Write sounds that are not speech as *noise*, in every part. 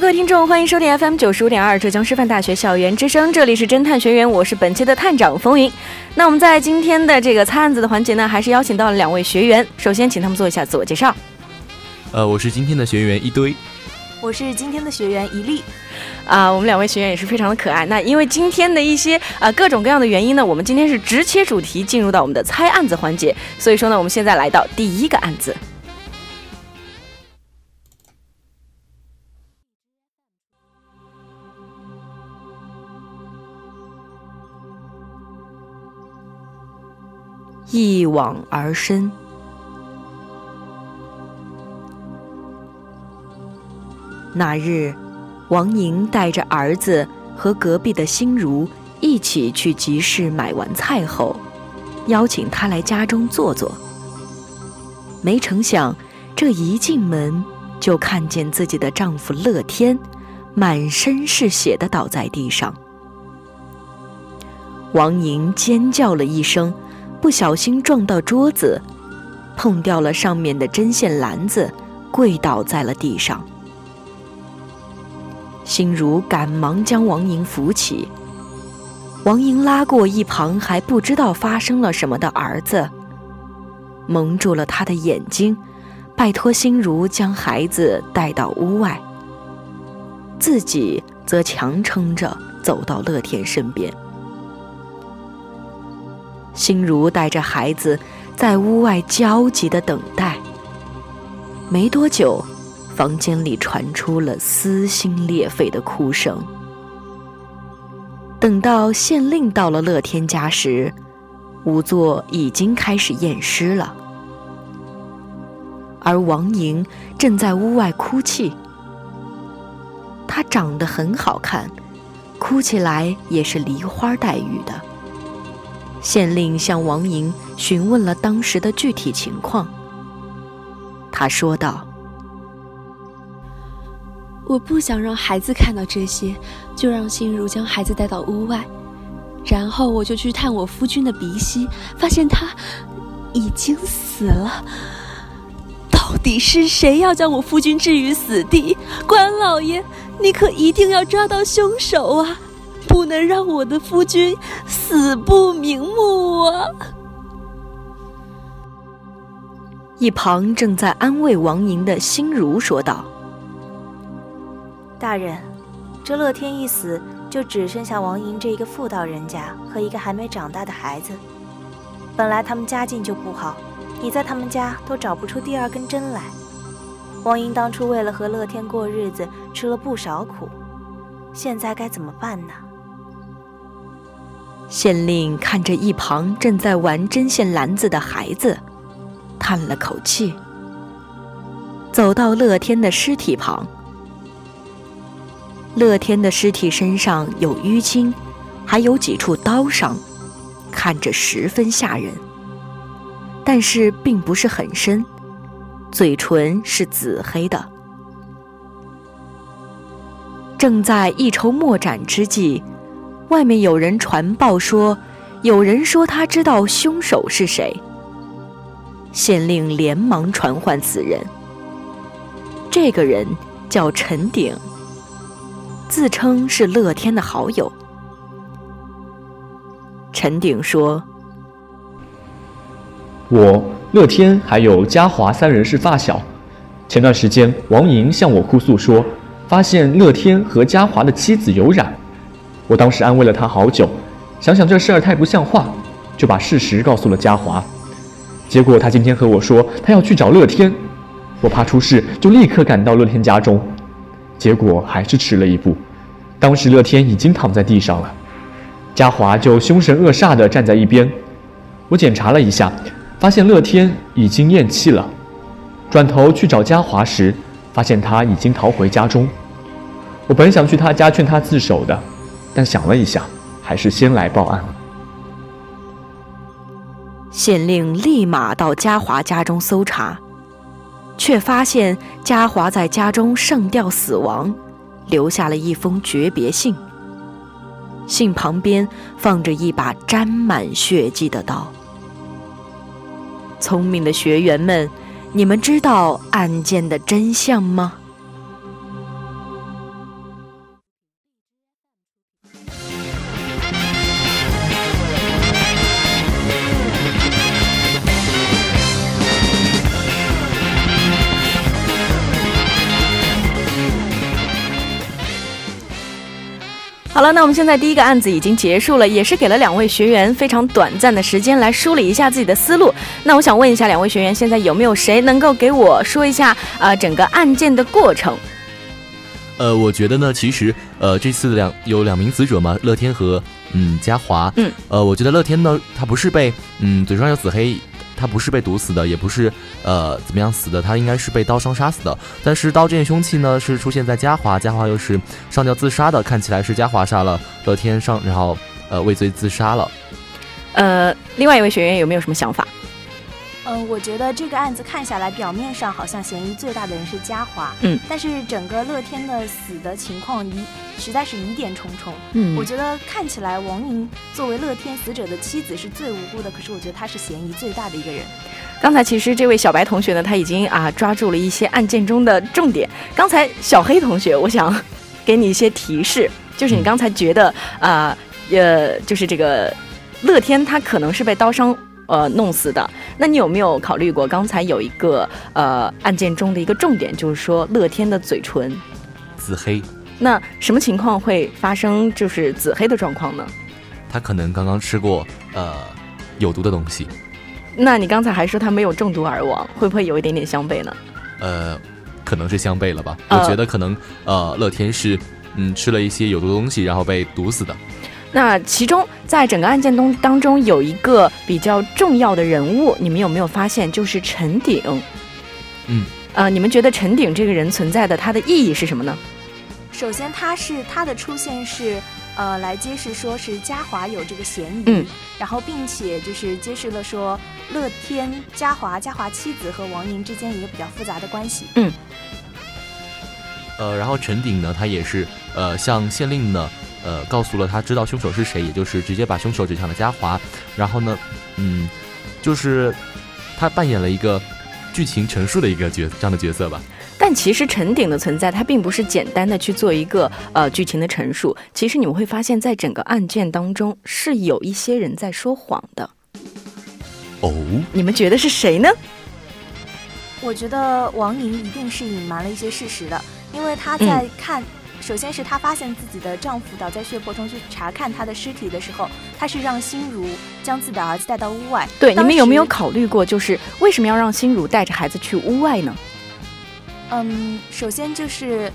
各位听众，欢迎收听 FM 九十五点二浙江师范大学校园之声，这里是侦探学员，我是本期的探长风云。那我们在今天的这个猜案子的环节呢，还是邀请到了两位学员，首先请他们做一下自我介绍。呃，我是今天的学员一堆，我是今天的学员一粒。啊，我们两位学员也是非常的可爱。那因为今天的一些啊各种各样的原因呢，我们今天是直切主题进入到我们的猜案子环节，所以说呢，我们现在来到第一个案子。一往而深。那日，王莹带着儿子和隔壁的心如一起去集市买完菜后，邀请他来家中坐坐。没成想，这一进门就看见自己的丈夫乐天满身是血的倒在地上。王莹尖叫了一声。不小心撞到桌子，碰掉了上面的针线篮子，跪倒在了地上。心如赶忙将王莹扶起，王莹拉过一旁还不知道发生了什么的儿子，蒙住了他的眼睛，拜托心如将孩子带到屋外，自己则强撑着走到乐天身边。心如带着孩子在屋外焦急的等待。没多久，房间里传出了撕心裂肺的哭声。等到县令到了乐天家时，仵作已经开始验尸了，而王莹正在屋外哭泣。她长得很好看，哭起来也是梨花带雨的。县令向王莹询问了当时的具体情况。他说道：“我不想让孩子看到这些，就让心如将孩子带到屋外，然后我就去探我夫君的鼻息，发现他已经死了。到底是谁要将我夫君置于死地？关老爷，你可一定要抓到凶手啊！”不能让我的夫君死不瞑目啊！一旁正在安慰王莹的心如说道：“大人，这乐天一死，就只剩下王莹这一个妇道人家和一个还没长大的孩子。本来他们家境就不好，你在他们家都找不出第二根针来。王莹当初为了和乐天过日子，吃了不少苦，现在该怎么办呢？”县令看着一旁正在玩针线篮子的孩子，叹了口气，走到乐天的尸体旁。乐天的尸体身上有淤青，还有几处刀伤，看着十分吓人。但是并不是很深，嘴唇是紫黑的。正在一筹莫展之际。外面有人传报说，有人说他知道凶手是谁。县令连忙传唤此人。这个人叫陈鼎，自称是乐天的好友。陈鼎说：“我乐天还有嘉华三人是发小。前段时间，王莹向我哭诉说，发现乐天和嘉华的妻子有染。”我当时安慰了他好久，想想这事儿太不像话，就把事实告诉了嘉华。结果他今天和我说他要去找乐天，我怕出事，就立刻赶到乐天家中，结果还是迟了一步。当时乐天已经躺在地上了，嘉华就凶神恶煞地站在一边。我检查了一下，发现乐天已经咽气了。转头去找嘉华时，发现他已经逃回家中。我本想去他家劝他自首的，但想了一下，还是先来报案。县令立马到嘉华家中搜查，却发现嘉华在家中上吊死亡。留下了一封诀别信，信旁边放着一把沾满血迹的刀。聪明的学员们，你们知道案件的真相吗？好了，那我们现在第一个案子已经结束了，也是给了两位学员非常短暂的时间来梳理一下自己的思路。那我想问一下两位学员，现在有没有谁能够给我说一下呃整个案件的过程？呃，我觉得呢，其实呃这次两有两名死者嘛，乐天和嗯嘉华，嗯，呃，我觉得乐天呢，他不是被嗯嘴上有紫黑。他不是被毒死的，也不是呃怎么样死的，他应该是被刀伤杀死的。但是刀这件凶器呢，是出现在嘉华，嘉华又是上吊自杀的，看起来是嘉华杀了乐天上，然后呃畏罪自杀了。呃，另外一位学员有没有什么想法？嗯，我觉得这个案子看下来，表面上好像嫌疑最大的人是嘉华，嗯，但是整个乐天的死的情况疑实在是疑点重重，嗯，我觉得看起来王莹作为乐天死者的妻子是最无辜的，可是我觉得她是嫌疑最大的一个人。刚才其实这位小白同学呢，他已经啊抓住了一些案件中的重点。刚才小黑同学，我想 *laughs* 给你一些提示，就是你刚才觉得啊呃，就是这个乐天他可能是被刀伤。呃，弄死的。那你有没有考虑过？刚才有一个呃案件中的一个重点，就是说乐天的嘴唇紫黑。那什么情况会发生就是紫黑的状况呢？他可能刚刚吃过呃有毒的东西。那你刚才还说他没有中毒而亡，会不会有一点点相悖呢？呃，可能是相悖了吧。我觉得可能呃乐天是嗯吃了一些有毒的东西，然后被毒死的。那其中，在整个案件中当中，有一个比较重要的人物，你们有没有发现？就是陈鼎。嗯，呃，你们觉得陈鼎这个人存在的他的意义是什么呢？首先，他是他的出现是，呃，来揭示说是嘉华有这个嫌疑，嗯，然后并且就是揭示了说乐天、嘉华、嘉华妻子和王莹之间一个比较复杂的关系，嗯，呃，然后陈鼎呢，他也是呃向县令呢。呃，告诉了他知道凶手是谁，也就是直接把凶手指向了嘉华。然后呢，嗯，就是他扮演了一个剧情陈述的一个角这样的角色吧。但其实陈鼎的存在，他并不是简单的去做一个呃剧情的陈述。其实你们会发现在整个案件当中，是有一些人在说谎的。哦，你们觉得是谁呢？我觉得王宁一定是隐瞒了一些事实的，因为他在看。首先是她发现自己的丈夫倒在血泊中，去查看他的尸体的时候，她是让心如将自己的儿子带到屋外。对，你们有没有考虑过，就是为什么要让心如带着孩子去屋外呢？嗯，首先就是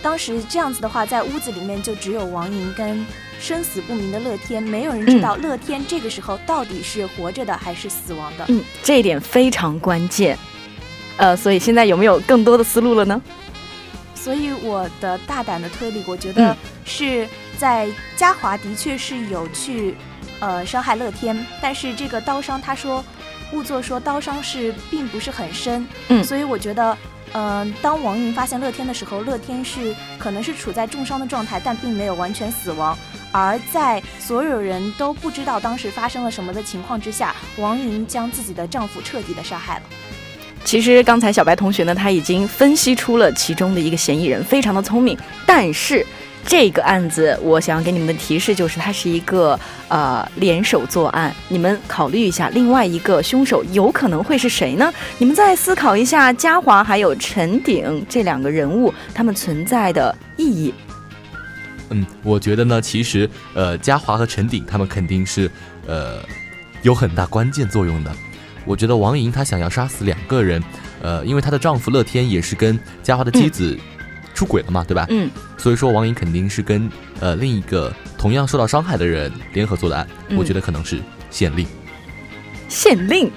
当时这样子的话，在屋子里面就只有王莹跟生死不明的乐天，没有人知道乐天这个时候到底是活着的还是死亡的。嗯，这一点非常关键。呃，所以现在有没有更多的思路了呢？所以我的大胆的推理，我觉得是在嘉华的确是有去，呃，伤害乐天，但是这个刀伤，他说，误作说刀伤是并不是很深，嗯，所以我觉得，嗯，当王云发现乐天的时候，乐天是可能是处在重伤的状态，但并没有完全死亡，而在所有人都不知道当时发生了什么的情况之下，王云将自己的丈夫彻底的杀害了。其实刚才小白同学呢，他已经分析出了其中的一个嫌疑人，非常的聪明。但是这个案子，我想要给你们的提示就是，它是一个呃联手作案。你们考虑一下，另外一个凶手有可能会是谁呢？你们再思考一下嘉华还有陈鼎这两个人物他们存在的意义。嗯，我觉得呢，其实呃嘉华和陈鼎他们肯定是呃有很大关键作用的。我觉得王莹她想要杀死两个人，呃，因为她的丈夫乐天也是跟嘉华的妻子出轨了嘛，对吧？嗯，所以说王莹肯定是跟呃另一个同样受到伤害的人联合做的案，嗯我觉得可能是县令。县令。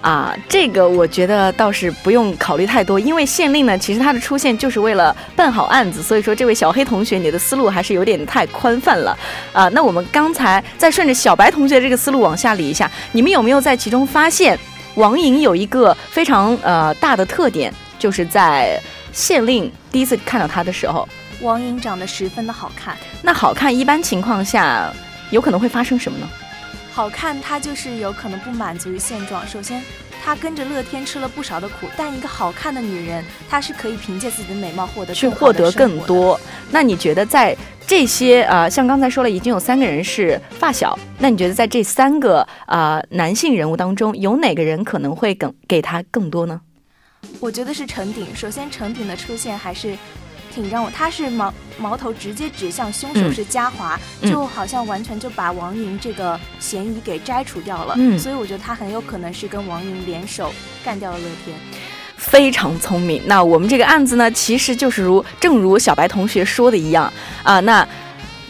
啊，这个我觉得倒是不用考虑太多，因为县令呢，其实他的出现就是为了办好案子，所以说这位小黑同学，你的思路还是有点太宽泛了啊。那我们刚才再顺着小白同学这个思路往下理一下，你们有没有在其中发现王莹有一个非常呃大的特点，就是在县令第一次看到他的时候，王莹长得十分的好看，那好看一般情况下有可能会发生什么呢？好看他就是有可能不满足于现状。首先，她跟着乐天吃了不少的苦，但一个好看的女人，她是可以凭借自己的美貌获得去获得更。多。那你觉得在这些呃，像刚才说了，已经有三个人是发小，那你觉得在这三个呃男性人物当中，有哪个人可能会更给他更多呢？我觉得是陈鼎。首先，陈鼎的出现还是挺让我，他是矛矛头直接指向凶手嗯是嘉华，嗯就好像完全就把王莹这个嫌疑给摘除掉了。嗯所以我觉得他很有可能是跟王莹联手干掉了乐天。非常聪明。那我们这个案子呢，其实就是如正如小白同学说的一样啊，那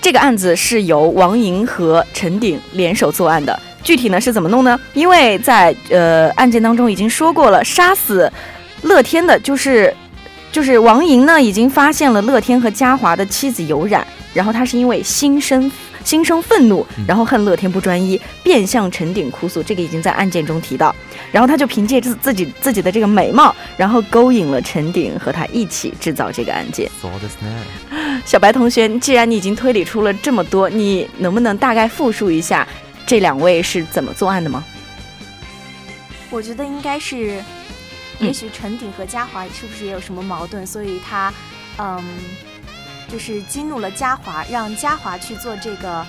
这个案子是由王莹和陈鼎联手作案的。具体呢是怎么弄呢？因为在呃案件当中已经说过了，杀死乐天的就是就是王莹呢，已经发现了乐天和嘉华的妻子有染，然后他是因为心生心生愤怒，然后恨乐天不专一，便向陈鼎哭诉，这个已经在案件中提到。然后他就凭借自自己自己的这个美貌，然后勾引了陈鼎，和他一起制造这个案件。そうですね。小白同学，既然你已经推理出了这么多，你能不能大概复述一下这两位是怎么作案的吗？我觉得应该是，嗯 也许陈鼎和嘉华是不是也有什么矛盾，所以他，嗯，就是激怒了嘉华，让嘉华去做这个，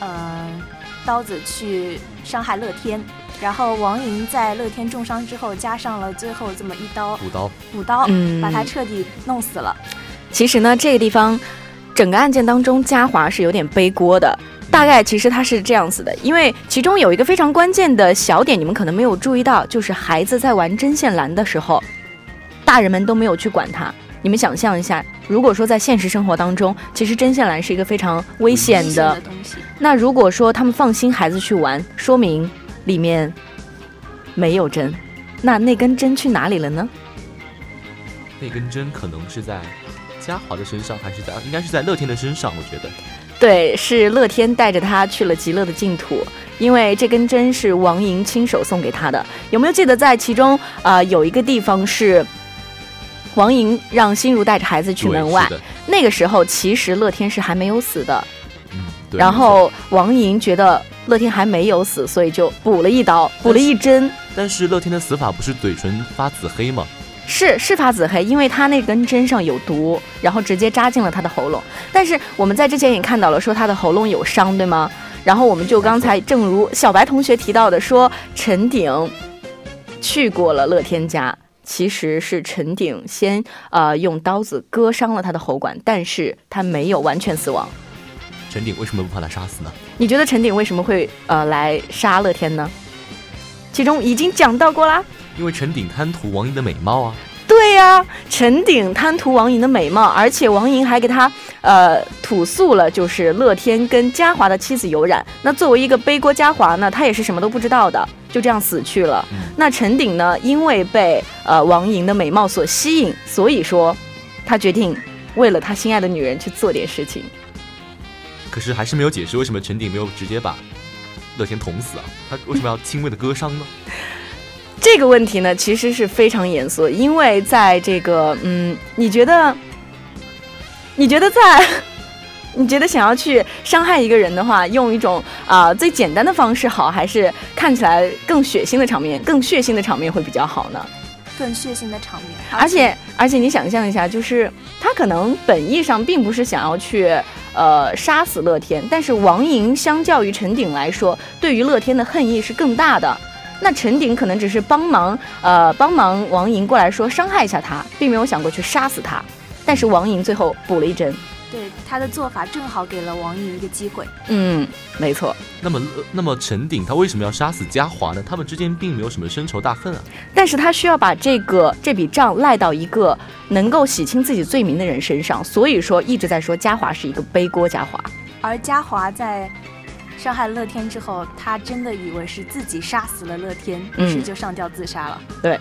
嗯，刀子去伤害乐天。然后王莹在乐天重伤之后，加上了最后这么一刀补刀，补刀，嗯把他彻底弄死了。其实呢，这个地方整个案件当中，嘉华是有点背锅的。大概其实它是这样子的，因为其中有一个非常关键的小点，你们可能没有注意到，就是孩子在玩针线篮的时候，大人们都没有去管他。你们想象一下，如果说在现实生活当中，其实针线篮是一个非常危险的东西，那如果说他们放心孩子去玩，说明里面没有针，那那根针去哪里了呢？那根针可能是在嘉华的身上，还是在应该是在乐天的身上？我觉得对，是乐天带着他去了极乐的净土，因为这根针是王莹亲手送给他的。有没有记得在其中啊、呃有一个地方是王莹让心如带着孩子去门外那个时候其实乐天是还没有死的，然后王莹觉得乐天还没有死，所以就补了一刀，补了一针。但是乐天的死法不是嘴唇发紫黑吗？是是发紫黑，因为他那根针上有毒，然后直接扎进了他的喉咙。但是我们在之前也看到了，说他的喉咙有伤，对吗？然后我们就刚才正如小白同学提到的，说陈鼎去过了乐天家，其实是陈鼎先呃用刀子割伤了他的喉管，但是他没有完全死亡。陈鼎为什么不把他杀死呢？你觉得陈鼎为什么会呃来杀乐天呢？其中已经讲到过啦。因为陈鼎贪图王莹的美貌啊。对呀、陈鼎贪图王莹的美貌，而且王莹还给他呃吐诉了，就是乐天跟嘉华的妻子有染。那作为一个背锅嘉华呢，他也是什么都不知道的，就这样死去了。嗯那陈鼎呢，因为被呃王莹的美貌所吸引，所以说他决定为了他心爱的女人去做点事情。可是还是没有解释为什么陈鼎没有直接把乐天捅死啊？他为什么要轻微的割伤呢？这个问题呢，其实是非常严肃，因为在这个，嗯，你觉得，你觉得在，*laughs* 你觉得想要去伤害一个人的话，用一种啊、最简单的方式好，还是看起来更血腥的场面，更血腥的场面会比较好呢？更血腥的场面，而且而且你想象一下，就是他可能本意上并不是想要去呃杀死乐天，但是王莹相较于陈鼎来说，对于乐天的恨意是更大的。那陈鼎可能只是帮忙呃帮忙王莹过来说伤害一下他，并没有想过去杀死他。但是王莹最后补了一针，对他的做法正好给了王莹一个机会。嗯，没错。那么，那么陈鼎他为什么要杀死嘉华呢？他们之间并没有什么深仇大恨啊。但是他需要把这个这笔账赖到一个能够洗清自己罪名的人身上，所以说一直在说嘉华是一个背锅嘉华。而嘉华在伤害乐天之后，他真的以为是自己杀死了乐天，于是就上吊自杀了。对，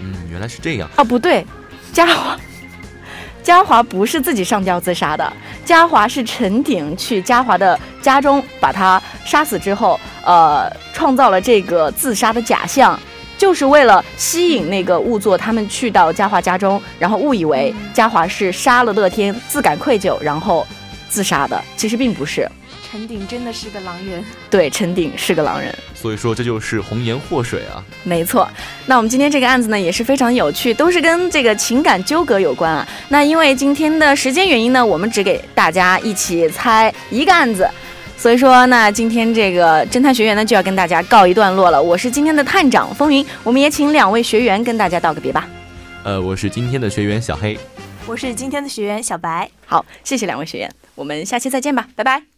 嗯，原来是这样。啊，不对，嘉华。嘉华不是自己上吊自杀的，嘉华是陈鼎去嘉华的家中把他杀死之后，呃，创造了这个自杀的假象，就是为了吸引那个仵作他们去到嘉华家中，然后误以为嘉华是杀了乐天，自感愧疚，然后自杀的，其实并不是。陈鼎真的是个狼人，对，陈鼎是个狼人，所以说这就是红颜祸水啊。没错，那我们今天这个案子呢也是非常有趣，都是跟这个情感纠葛有关啊。那因为今天的时间原因呢，我们只给大家一起猜一个案子，所以说那今天这个侦探学员呢就要跟大家告一段落了。我是今天的探长风云，我们也请两位学员跟大家道个别吧。呃，我是今天的学员小黑，我是今天的学员小白。好，谢谢两位学员，我们下期再见吧，拜拜。